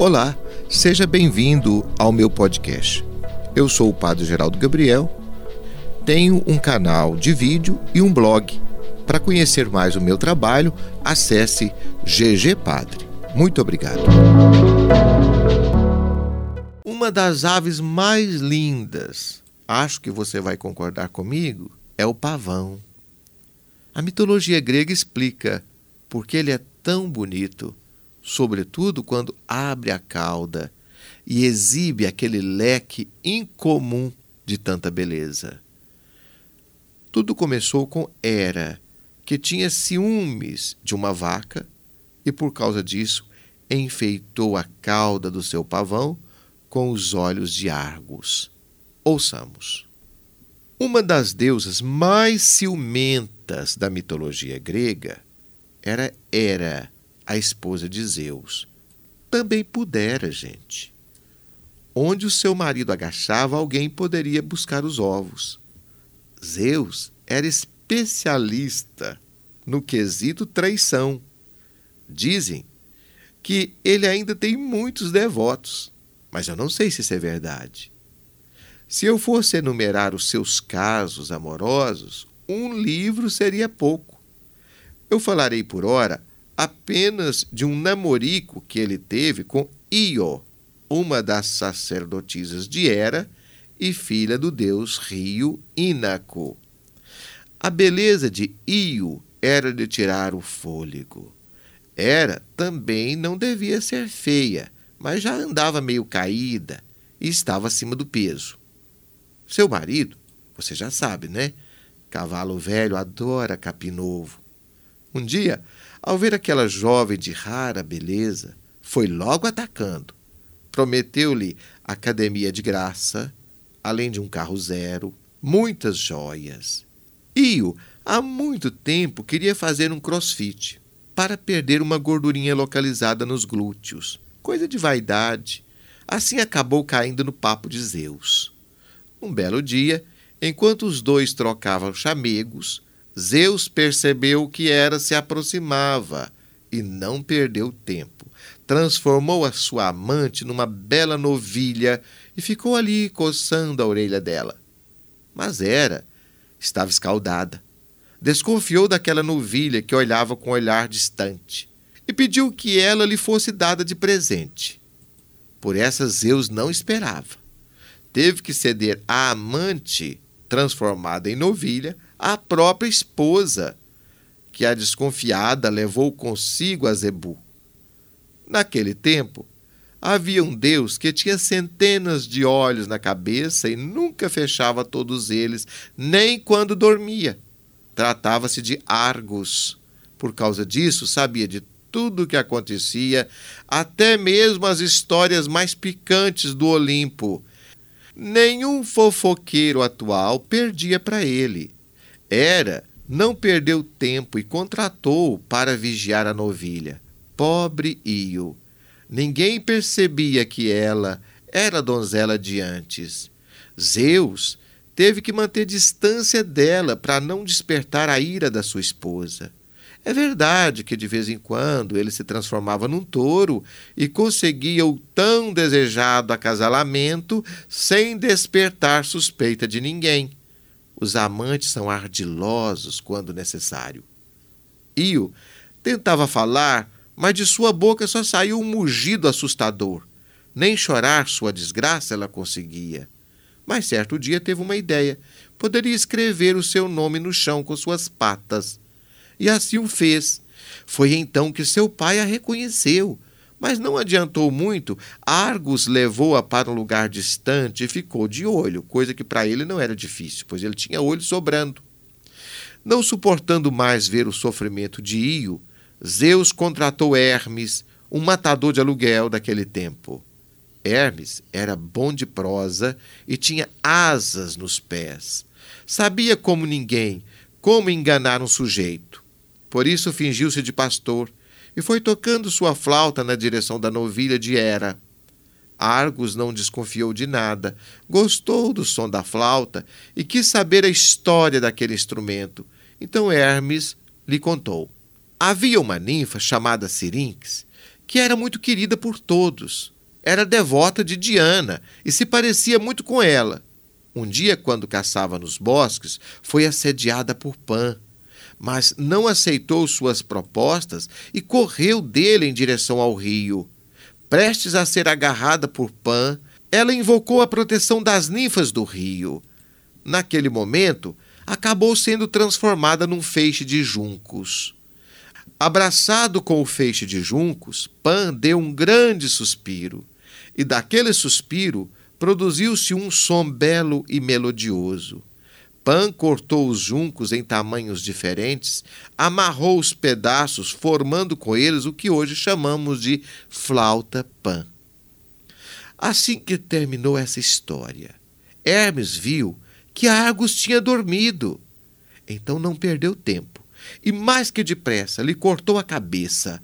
Olá, seja bem-vindo ao meu podcast. Eu sou o Padre Geraldo Gabriel, tenho um canal de vídeo e um blog. Para conhecer mais o meu trabalho, acesse GG Padre. Muito obrigado. Uma das aves mais lindas, acho que você vai concordar comigo, é o pavão. A mitologia grega explica por que ele é tão bonito sobretudo quando abre a cauda e exibe aquele leque incomum de tanta beleza. Tudo começou com Hera, que tinha ciúmes de uma vaca e, por causa disso, enfeitou a cauda do seu pavão com os olhos de Argos. Ouçamos. Uma das deusas mais ciumentas da mitologia grega era Hera a esposa de Zeus. Também pudera, gente. Onde o seu marido agachava, alguém poderia buscar os ovos. Zeus era especialista no quesito traição. Dizem que ele ainda tem muitos devotos, mas eu não sei se isso é verdade. Se eu fosse enumerar os seus casos amorosos, um livro seria pouco. Eu falarei por hora apenas de um namorico que ele teve com Io, uma das sacerdotisas de Hera e filha do deus Rio Inaco. A beleza de Io era de tirar o fôlego. Hera também não devia ser feia, mas já andava meio caída e estava acima do peso. Seu marido, você já sabe, né? Cavalo velho adora capim novo. Um dia, ao ver aquela jovem de rara beleza, foi logo atacando. Prometeu-lhe academia de graça, além de um carro zero, muitas joias. Io, há muito tempo, queria fazer um crossfit para perder uma gordurinha localizada nos glúteos. Coisa de vaidade. Assim acabou caindo no papo de Zeus. Um belo dia, enquanto os dois trocavam chamegos, Zeus percebeu que Hera se aproximava e não perdeu tempo. Transformou a sua amante numa bela novilha e ficou ali coçando a orelha dela. Mas Hera estava escaldada. Desconfiou daquela novilha que olhava com olhar distante e pediu que ela lhe fosse dada de presente. Por essa Zeus não esperava. Teve que ceder à amante, transformada em novilha, a própria esposa, que a desconfiada levou consigo a Zebu. Naquele tempo, havia um Deus que tinha centenas de olhos na cabeça e nunca fechava todos eles, nem quando dormia. Tratava-se de Argos. Por causa disso, sabia de tudo o que acontecia, até mesmo as histórias mais picantes do Olimpo. Nenhum fofoqueiro atual perdia para ele. Hera não perdeu tempo e contratou para vigiar a novilha. Pobre Io. Ninguém percebia que ela era donzela de antes. Zeus teve que manter distância dela para não despertar a ira da sua esposa. É verdade que de vez em quando ele se transformava num touro e conseguia o tão desejado acasalamento sem despertar suspeita de ninguém. Os amantes são ardilosos quando necessário. Io tentava falar, mas de sua boca só saiu um mugido assustador. Nem chorar sua desgraça ela conseguia. Mas certo dia teve uma ideia. Poderia escrever o seu nome no chão com suas patas. E assim o fez. Foi então que seu pai a reconheceu mas não adiantou muito. Argos levou-a para um lugar distante e ficou de olho, coisa que para ele não era difícil, pois ele tinha olho sobrando. Não suportando mais ver o sofrimento de Io, Zeus contratou Hermes, um matador de aluguel daquele tempo. Hermes era bom de prosa e tinha asas nos pés. Sabia como ninguém como enganar um sujeito. Por isso fingiu-se de pastor e foi tocando sua flauta na direção da novilha de Hera. Argos não desconfiou de nada, gostou do som da flauta e quis saber a história daquele instrumento. Então Hermes lhe contou. Havia uma ninfa chamada Sirinx que era muito querida por todos. Era devota de Diana e se parecia muito com ela. Um dia, quando caçava nos bosques, foi assediada por Pan, mas não aceitou suas propostas e correu dele em direção ao rio. Prestes a ser agarrada por Pan, ela invocou a proteção das ninfas do rio. Naquele momento, acabou sendo transformada num feixe de juncos. Abraçado com o feixe de juncos, Pan deu um grande suspiro, e daquele suspiro produziu-se um som belo e melodioso. Pan cortou os juncos em tamanhos diferentes, amarrou os pedaços, formando com eles o que hoje chamamos de flauta Pan. Assim que terminou essa história, Hermes viu que Argos tinha dormido. Então não perdeu tempo e, mais que depressa, lhe cortou a cabeça.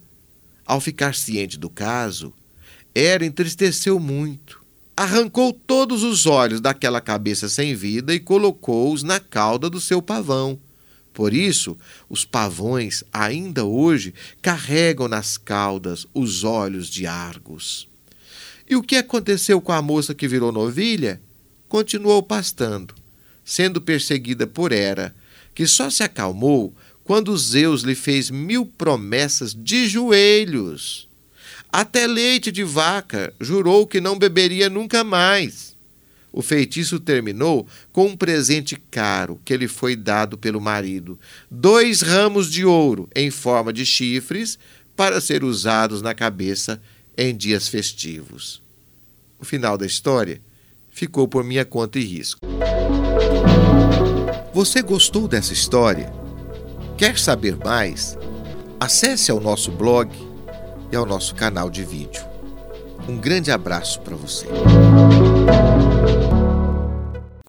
Ao ficar ciente do caso, Hera entristeceu muito arrancou todos os olhos daquela cabeça sem vida e colocou-os na cauda do seu pavão. Por isso, os pavões ainda hoje carregam nas caudas os olhos de Argos. E o que aconteceu com a moça que virou novilha? Continuou pastando, sendo perseguida por Hera, que só se acalmou quando Zeus lhe fez mil promessas de joelhos. Até leite de vaca jurou que não beberia nunca mais. O feitiço terminou com um presente caro que lhe foi dado pelo marido: dois ramos de ouro em forma de chifres para ser usados na cabeça em dias festivos. O final da história ficou por minha conta e risco. Você gostou dessa história? Quer saber mais? Acesse ao nosso blog ao nosso canal de vídeo. Um grande abraço para você.